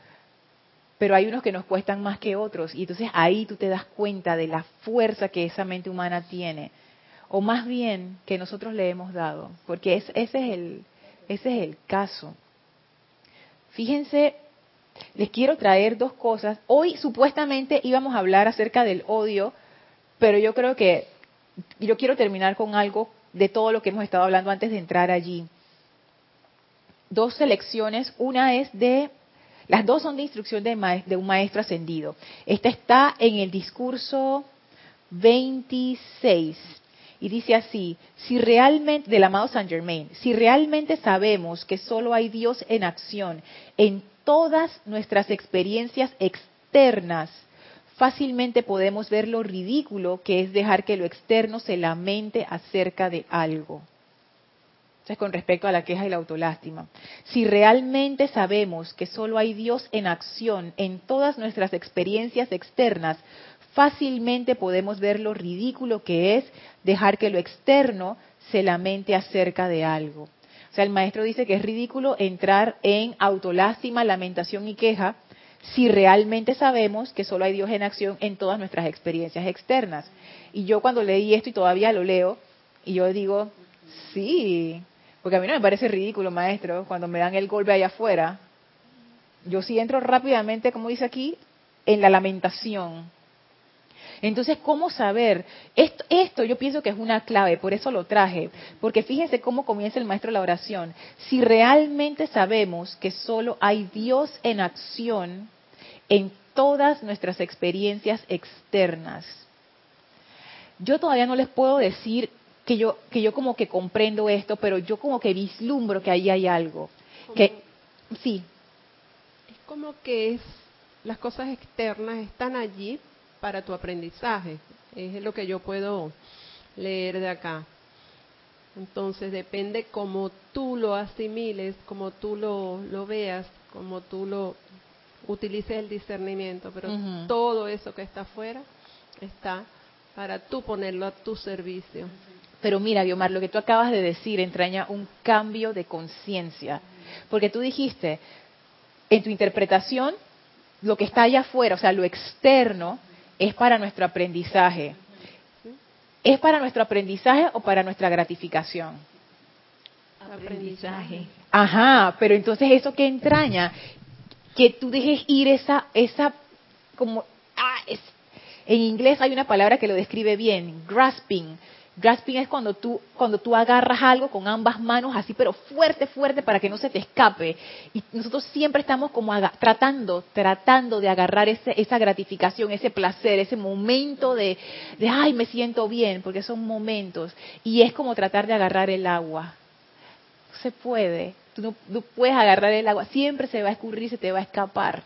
pero hay unos que nos cuestan más que otros y entonces ahí tú te das cuenta de la fuerza que esa mente humana tiene o más bien que nosotros le hemos dado, porque ese, es el, ese es el caso. Fíjense, les quiero traer dos cosas. Hoy supuestamente íbamos a hablar acerca del odio, pero yo creo que yo quiero terminar con algo de todo lo que hemos estado hablando antes de entrar allí. Dos selecciones, una es de, las dos son de instrucción de, de un maestro ascendido. Esta está en el discurso 26 y dice así, si realmente, del amado Saint Germain, si realmente sabemos que solo hay Dios en acción en todas nuestras experiencias externas, fácilmente podemos ver lo ridículo que es dejar que lo externo se lamente acerca de algo. Entonces, con respecto a la queja y la autolástima. Si realmente sabemos que solo hay Dios en acción en todas nuestras experiencias externas, fácilmente podemos ver lo ridículo que es dejar que lo externo se lamente acerca de algo. O sea, el maestro dice que es ridículo entrar en autolástima, lamentación y queja si realmente sabemos que solo hay Dios en acción en todas nuestras experiencias externas. Y yo cuando leí esto y todavía lo leo, y yo digo, sí, porque a mí no me parece ridículo, maestro, cuando me dan el golpe allá afuera. Yo sí entro rápidamente, como dice aquí, en la lamentación, entonces, ¿cómo saber? Esto, esto yo pienso que es una clave, por eso lo traje, porque fíjense cómo comienza el maestro la oración. Si realmente sabemos que solo hay Dios en acción en todas nuestras experiencias externas, yo todavía no les puedo decir que yo, que yo como que comprendo esto, pero yo como que vislumbro que ahí hay algo. Que, sí. Es como que es, las cosas externas están allí, para tu aprendizaje. Es lo que yo puedo leer de acá. Entonces depende cómo tú lo asimiles, cómo tú lo, lo veas, cómo tú lo utilices el discernimiento, pero todo eso que está afuera está para tú ponerlo a tu servicio. Pero mira, Guiomar, lo que tú acabas de decir entraña un cambio de conciencia, porque tú dijiste, en tu interpretación, lo que está allá afuera, o sea, lo externo, es para nuestro aprendizaje. ¿Es para nuestro aprendizaje o para nuestra gratificación? Aprendizaje. Ajá, pero entonces eso que entraña, que tú dejes ir esa, esa, como, ah, es, en inglés hay una palabra que lo describe bien, grasping, Grasping es cuando tú, cuando tú agarras algo con ambas manos así, pero fuerte, fuerte para que no se te escape. Y nosotros siempre estamos como tratando, tratando de agarrar esa gratificación, ese placer, ese momento de, de, ay, me siento bien, porque son momentos. Y es como tratar de agarrar el agua. No se puede. Tú no, no puedes agarrar el agua. Siempre se va a escurrir, se te va a escapar.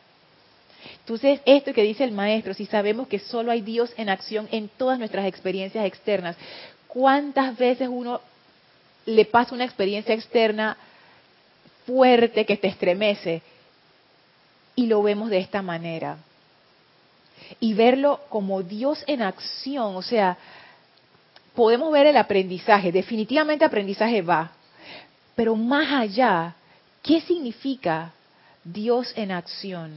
Entonces, esto que dice el maestro, si sabemos que solo hay Dios en acción en todas nuestras experiencias externas, ¿Cuántas veces uno le pasa una experiencia externa fuerte que te estremece? Y lo vemos de esta manera. Y verlo como Dios en acción, o sea, podemos ver el aprendizaje, definitivamente aprendizaje va, pero más allá, ¿qué significa Dios en acción?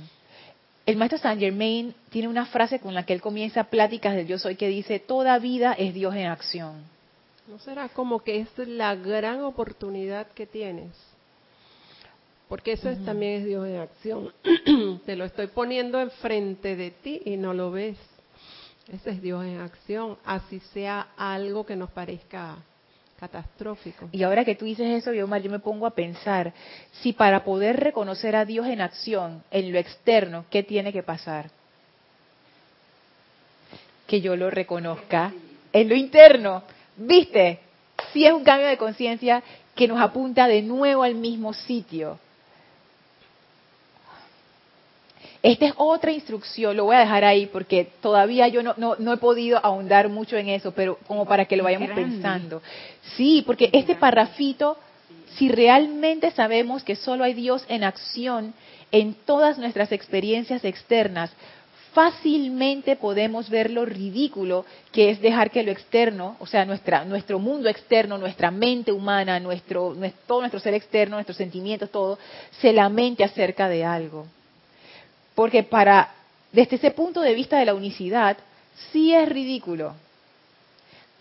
El maestro Saint Germain tiene una frase con la que él comienza pláticas del yo soy que dice, toda vida es Dios en acción. ¿No será como que es la gran oportunidad que tienes? Porque eso también es Dios en acción. Te lo estoy poniendo enfrente de ti y no lo ves. Ese es Dios en acción, así sea algo que nos parezca catastrófico. Y ahora que tú dices eso, yo me pongo a pensar, si para poder reconocer a Dios en acción, en lo externo, ¿qué tiene que pasar? Que yo lo reconozca en lo interno. ¿Viste? Si es un cambio de conciencia que nos apunta de nuevo al mismo sitio. Esta es otra instrucción, lo voy a dejar ahí porque todavía yo no, no, he podido ahondar mucho en eso, pero como para que lo vayamos pensando. Sí, porque este parrafito, si realmente sabemos que solo hay Dios en acción en todas nuestras experiencias externas, fácilmente podemos ver lo ridículo que es dejar que lo externo, o sea, nuestra, nuestro mundo externo, nuestra mente humana, nuestro, todo nuestro ser externo, nuestros sentimientos, todo, se lamente acerca de algo. Porque para, desde ese punto de vista de la unicidad, sí es ridículo.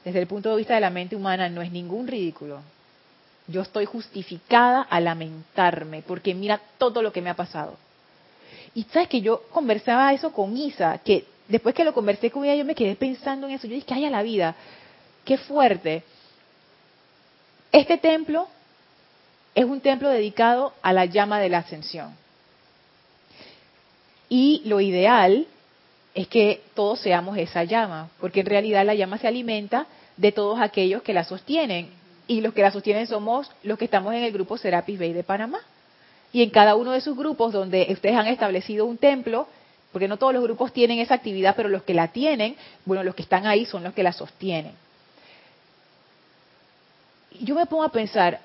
Desde el punto de vista de la mente humana no es ningún ridículo. Yo estoy justificada a lamentarme porque mira todo lo que me ha pasado. Y sabes que yo conversaba eso con Isa, que después que lo conversé con ella yo me quedé pensando en eso. Yo dije, que haya la vida, qué fuerte. Este templo es un templo dedicado a la llama de la ascensión. Y lo ideal es que todos seamos esa llama, porque en realidad la llama se alimenta de todos aquellos que la sostienen. Y los que la sostienen somos los que estamos en el grupo Serapis Bay de Panamá. Y en cada uno de sus grupos donde ustedes han establecido un templo, porque no todos los grupos tienen esa actividad, pero los que la tienen, bueno, los que están ahí son los que la sostienen. Yo me pongo a pensar,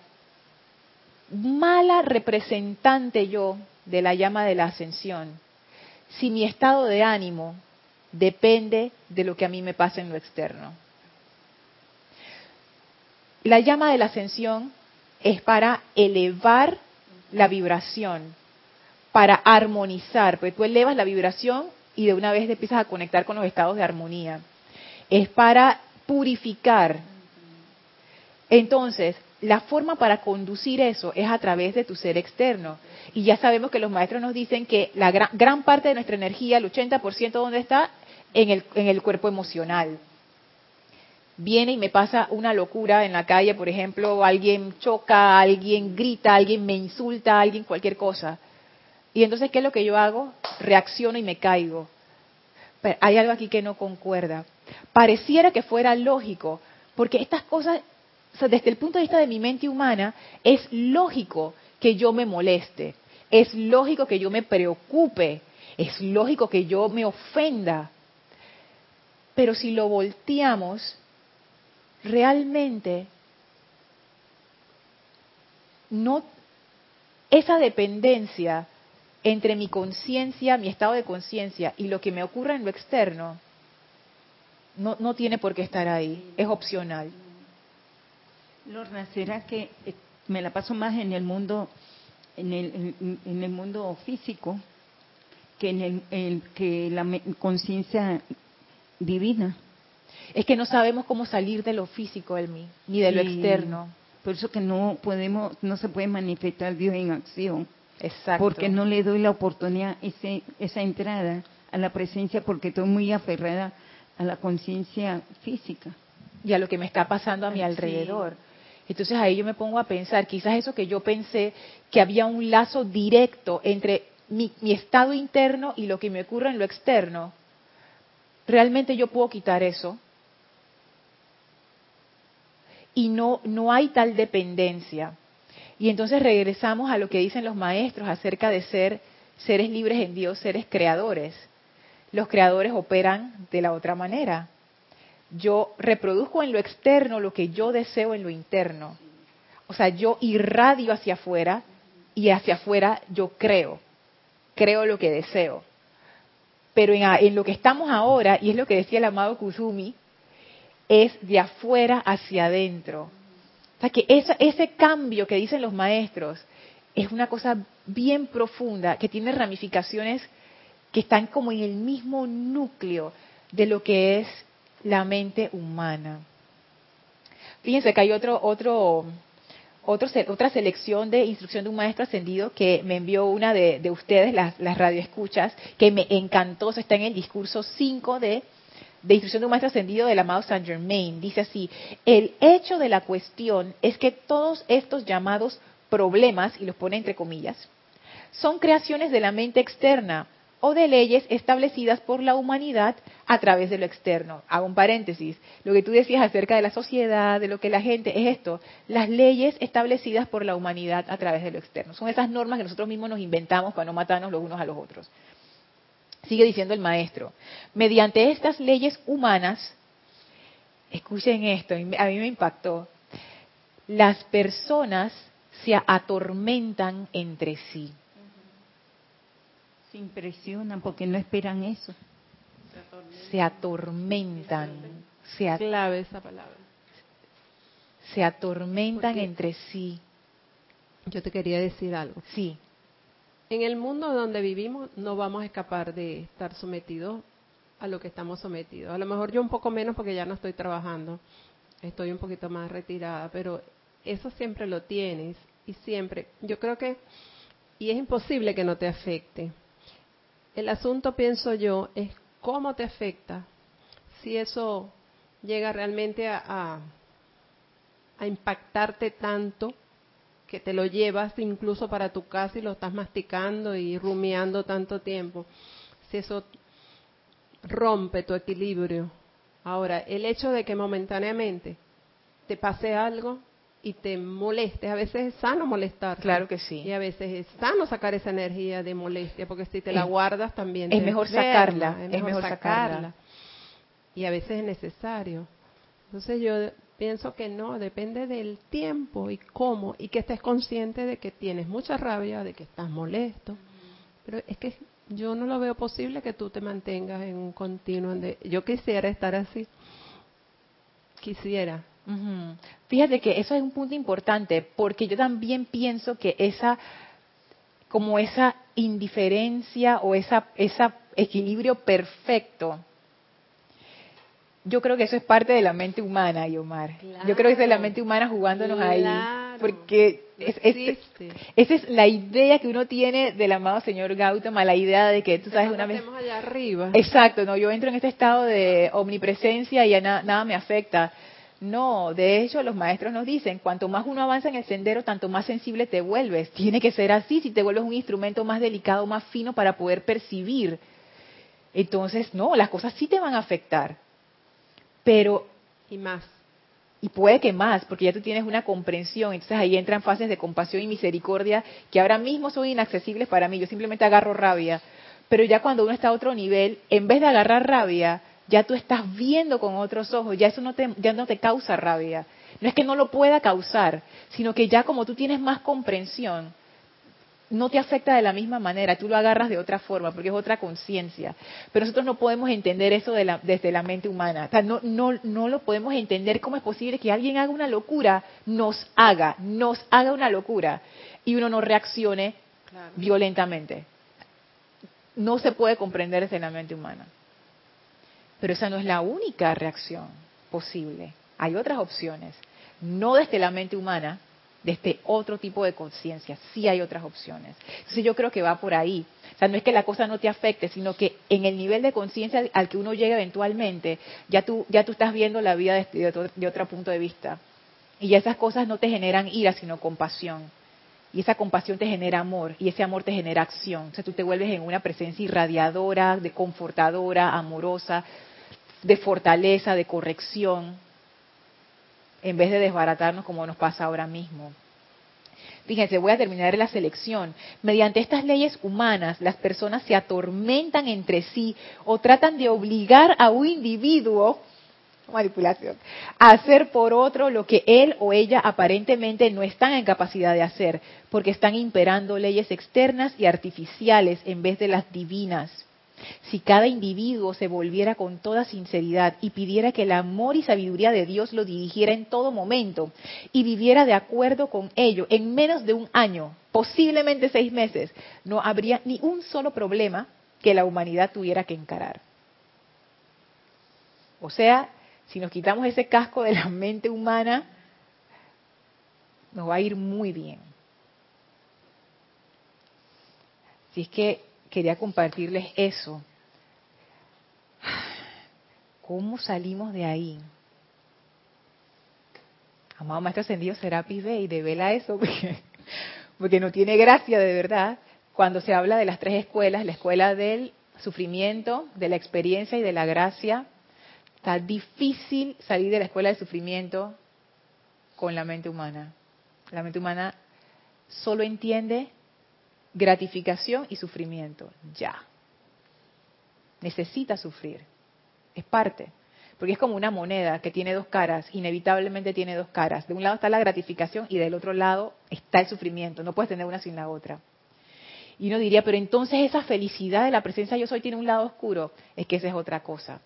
mala representante yo de la llama de la ascensión, si mi estado de ánimo depende de lo que a mí me pasa en lo externo. La llama de la ascensión es para elevar la vibración, para armonizar, porque tú elevas la vibración y de una vez empiezas a conectar con los estados de armonía. Es para purificar. Entonces, la forma para conducir eso es a través de tu ser externo. Y ya sabemos que los maestros nos dicen que la gran, parte de nuestra energía, el 80%, ¿dónde está? En el, en el cuerpo emocional. Viene y me pasa una locura en la calle, por ejemplo, alguien choca, alguien grita, alguien me insulta, alguien cualquier cosa. Y entonces, ¿qué es lo que yo hago? Reacciono y me caigo. Hay algo aquí que no concuerda. Pareciera que fuera lógico, porque estas cosas desde el punto de vista de mi mente humana, es lógico que yo me moleste, es lógico que yo me preocupe, es lógico que yo me ofenda. Pero si lo volteamos, realmente no esa dependencia entre mi conciencia, mi estado de conciencia y lo que me ocurra en lo externo, no, no tiene por qué estar ahí, es opcional. Lorna, ¿será que eh, me la paso más en el mundo, en el, en, el mundo físico que en el, que la conciencia divina? Es que no sabemos cómo salir de lo físico, Elmi, ni de lo externo. Por eso que no podemos, no se puede manifestar Dios en acción. Exacto. Porque no le doy la oportunidad, ese, esa entrada a la presencia, porque estoy muy aferrada a la conciencia física. y a lo que me está pasando a mi alrededor. Entonces ahí yo me pongo a pensar, quizás eso que yo pensé, que había un lazo directo entre mi, estado interno y lo que me ocurre en lo externo, realmente yo puedo quitar eso. Y no, no hay tal dependencia. Y entonces regresamos a lo que dicen los maestros acerca de ser seres libres en Dios, seres creadores. Los creadores operan de la otra manera. Yo reproduzco en lo externo lo que yo deseo en lo interno. O sea, yo irradio hacia afuera y hacia afuera yo creo. Creo lo que deseo. Pero en, lo que estamos ahora, y es lo que decía el amado Kusumi, es de afuera hacia adentro. O sea, que ese cambio que dicen los maestros es una cosa bien profunda, que tiene ramificaciones que están como en el mismo núcleo de lo que es la mente humana. Fíjense que hay otro, otro, otra selección de instrucción de un maestro ascendido que me envió una de, ustedes, las, las radioescuchas, que me encantó, está en el discurso 5 de, de instrucción de un maestro ascendido del amado Saint Germain. Dice así, el hecho de la cuestión es que todos estos llamados problemas, y los pone entre comillas, son creaciones de la mente externa o de leyes establecidas por la humanidad a través de lo externo. Hago un paréntesis. Lo que tú decías acerca de la sociedad, de lo que la gente, es esto. Las leyes establecidas por la humanidad a través de lo externo. Son esas normas que nosotros mismos nos inventamos para no matarnos los unos a los otros. Sigue diciendo el maestro. Mediante estas leyes humanas, escuchen esto, a mí me impactó, las personas se atormentan entre sí. Se impresionan porque no esperan eso. Se atormentan. Se Clave esa palabra. Se atormentan entre sí. Yo te quería decir algo. Sí. En el mundo donde vivimos no vamos a escapar de estar sometidos a lo que estamos sometidos. A lo mejor yo un poco menos porque ya no estoy trabajando, estoy un poquito más retirada, pero eso siempre lo tienes y siempre. Yo creo que, y es imposible que no te afecte. El asunto, pienso yo, es cómo te afecta si eso llega realmente a, a, impactarte tanto que te lo llevas incluso para tu casa y lo estás masticando y rumiando tanto tiempo. Si eso rompe tu equilibrio. Ahora, el hecho de que momentáneamente te pase algo, y te molestes. A veces es sano molestar. Claro que sí. Y a veces es sano sacar esa energía de molestia, porque si te la guardas también. Es mejor sacarla. Es mejor, sacarla. Y a veces es necesario. Entonces yo pienso que no, depende del tiempo y cómo, y que estés consciente de que tienes mucha rabia, de que estás molesto. Pero es que yo no lo veo posible que tú te mantengas en un continuo. De, yo quisiera estar así. Quisiera, Fíjate que eso es un punto importante porque yo también pienso que esa como esa indiferencia o esa ese equilibrio perfecto yo creo que eso es parte de la mente humana, Yomar. yo creo que es de la mente humana jugándonos ahí. Porque es, esa es la idea que uno tiene del amado señor Gautama, la idea de que tú sabes una vez. allá arriba. Exacto, no, yo entro en este estado de omnipresencia y ya nada me afecta. No, de hecho los maestros nos dicen, cuanto más uno avanza en el sendero, tanto más sensible te vuelves. Tiene que ser así si te vuelves un instrumento más delicado, más fino para poder percibir. Entonces, no, las cosas sí te van a afectar. Pero... Y más. Y puede que más, porque ya tú tienes una comprensión. Entonces ahí entran fases de compasión y misericordia que ahora mismo son inaccesibles para mí. Yo simplemente agarro rabia. Pero ya cuando uno está a otro nivel, en vez de agarrar rabia, ya tú estás viendo con otros ojos, ya eso no te, ya no te causa rabia. No es que no lo pueda causar, sino que ya como tú tienes más comprensión, no te afecta de la misma manera, tú lo agarras de otra forma, porque es otra conciencia. Pero nosotros no podemos entender eso desde la mente humana. no, no, no lo podemos entender cómo es posible que alguien haga una locura, nos haga, nos haga una locura, y uno no reaccione violentamente. No se puede comprender desde la mente humana. Pero esa no es la única reacción posible. Hay otras opciones. No desde la mente humana, desde otro tipo de conciencia. Sí hay otras opciones. Entonces yo creo que va por ahí. O sea, no es que la cosa no te afecte, sino que en el nivel de conciencia al que uno llega eventualmente, ya tú, ya tú estás viendo la vida de, de otro punto de vista. Y esas cosas no te generan ira, sino compasión. Y esa compasión te genera amor y ese amor te genera acción. O sea, tú te vuelves en una presencia irradiadora, de confortadora, amorosa, de fortaleza, de corrección, en vez de desbaratarnos como nos pasa ahora mismo. Fíjense, voy a terminar la selección. Mediante estas leyes humanas, las personas se atormentan entre sí o tratan de obligar a un individuo manipulación, hacer por otro lo que él o ella aparentemente no están en capacidad de hacer, porque están imperando leyes externas y artificiales en vez de las divinas. Si cada individuo se volviera con toda sinceridad y pidiera que el amor y sabiduría de Dios lo dirigiera en todo momento y viviera de acuerdo con ello en menos de un año, posiblemente seis meses, no habría ni un solo problema que la humanidad tuviera que encarar. O sea, si nos quitamos ese casco de la mente humana, nos va a ir muy bien. Si es que quería compartirles eso. ¿Cómo salimos de ahí? Amado Maestro Ascendido Serapis y devela eso, porque no tiene gracia de verdad cuando se habla de las tres escuelas, la escuela del sufrimiento, de la experiencia y de la gracia, Está difícil salir de la escuela del sufrimiento con la mente humana. La mente humana solo entiende gratificación y sufrimiento. Ya. Necesita sufrir. Es parte. Porque es como una moneda que tiene dos caras, inevitablemente tiene dos caras. De un lado está la gratificación y del otro lado está el sufrimiento. No puedes tener una sin la otra. Y uno diría, pero entonces esa felicidad de la presencia yo soy tiene un lado oscuro. Es que esa es otra cosa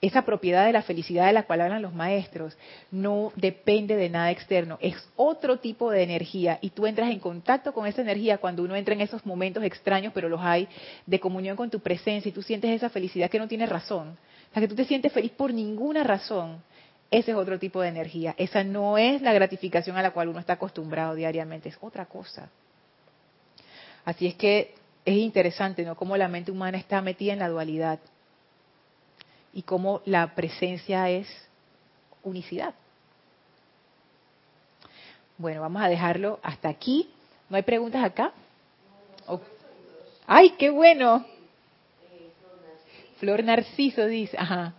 esa propiedad de la felicidad de la cual hablan los maestros no depende de nada externo, es otro tipo de energía y tú entras en contacto con esa energía cuando uno entra en esos momentos extraños, pero los hay, de comunión con tu presencia y tú sientes esa felicidad que no tiene razón, o sea, que tú te sientes feliz por ninguna razón, ese es otro tipo de energía, esa no es la gratificación a la cual uno está acostumbrado diariamente, es otra cosa. Así es que es interesante, ¿no? Cómo la mente humana está metida en la dualidad y cómo la presencia es unicidad. Bueno, vamos a dejarlo hasta aquí. ¿No hay preguntas acá? ¡Ay, qué bueno! Flor Narciso dice, ajá.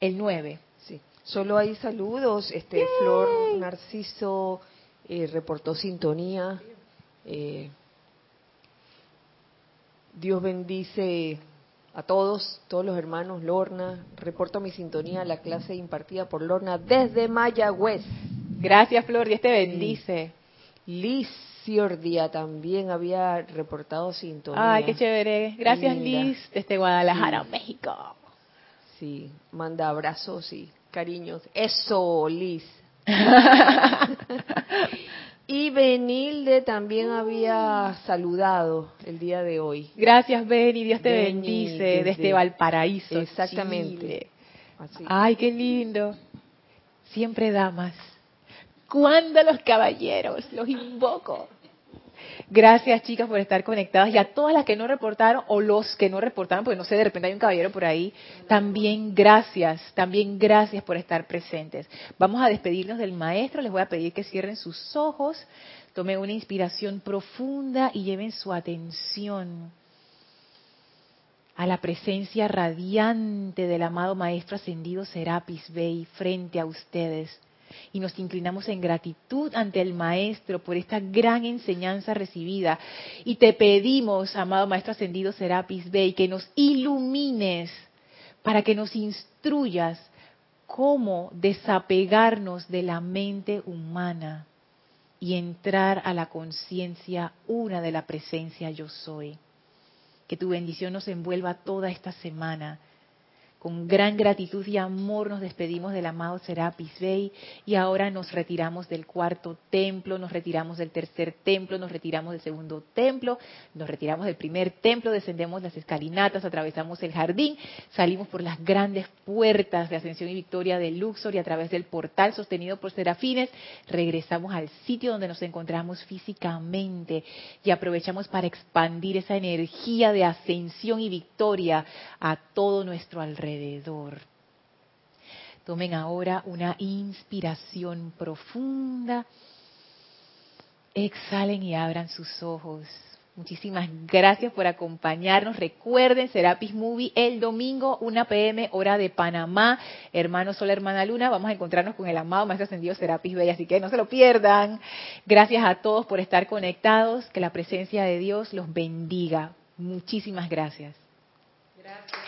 El 9. Sí. Solo hay saludos. Este, Flor Narciso eh, reportó sintonía. Eh, Dios bendice a todos, todos los hermanos. Lorna, reporto mi sintonía a la clase impartida por Lorna desde Mayagüez. Gracias, Flor, Dios te bendice. Liz Ciordia también había reportado sintonía. Ay, qué chévere. Gracias, Liz, desde Guadalajara, México. Sí, manda abrazos y cariños. Eso, Liz. Y Benilde también había saludado el día de hoy. Gracias, Beni, Dios te bendice desde, Valparaíso. Exactamente. Ay, qué lindo. Siempre damas. ¿Cuándo los caballeros? Los invoco. Gracias, chicas, por estar conectadas. Y a todas las que no reportaron, o los que no reportaron, porque no sé, de repente hay un caballero por ahí, también gracias, también gracias por estar presentes. Vamos a despedirnos del maestro. Les voy a pedir que cierren sus ojos, tomen una inspiración profunda y lleven su atención a la presencia radiante del amado Maestro Ascendido Serapis Bey frente a ustedes y nos inclinamos en gratitud ante el Maestro por esta gran enseñanza recibida. Y te pedimos, amado Maestro Ascendido Serapis Bey, que nos ilumines para que nos instruyas cómo desapegarnos de la mente humana y entrar a la conciencia una de la presencia yo soy. Que tu bendición nos envuelva toda esta semana Con gran gratitud y amor nos despedimos del amado Serapis Bey y ahora nos retiramos del cuarto templo, nos retiramos del tercer templo, nos retiramos del segundo templo, nos retiramos del primer templo, descendemos las escalinatas, atravesamos el jardín, salimos por las grandes puertas de Ascensión y Victoria de Luxor y a través del portal sostenido por serafines, regresamos al sitio donde nos encontramos físicamente y aprovechamos para expandir esa energía de ascensión y victoria a todo nuestro alrededor. Tomen ahora una inspiración profunda. Exhalen y abran sus ojos. Muchísimas gracias por acompañarnos. Recuerden, Serapis Movie el domingo, 1 pm, hora de Panamá. Hermano Sol, hermana Luna, vamos a encontrarnos con el amado Maestro Ascendido Serapis Bey, así que no se lo pierdan. Gracias a todos por estar conectados. Que la presencia de Dios los bendiga. Muchísimas gracias. Gracias.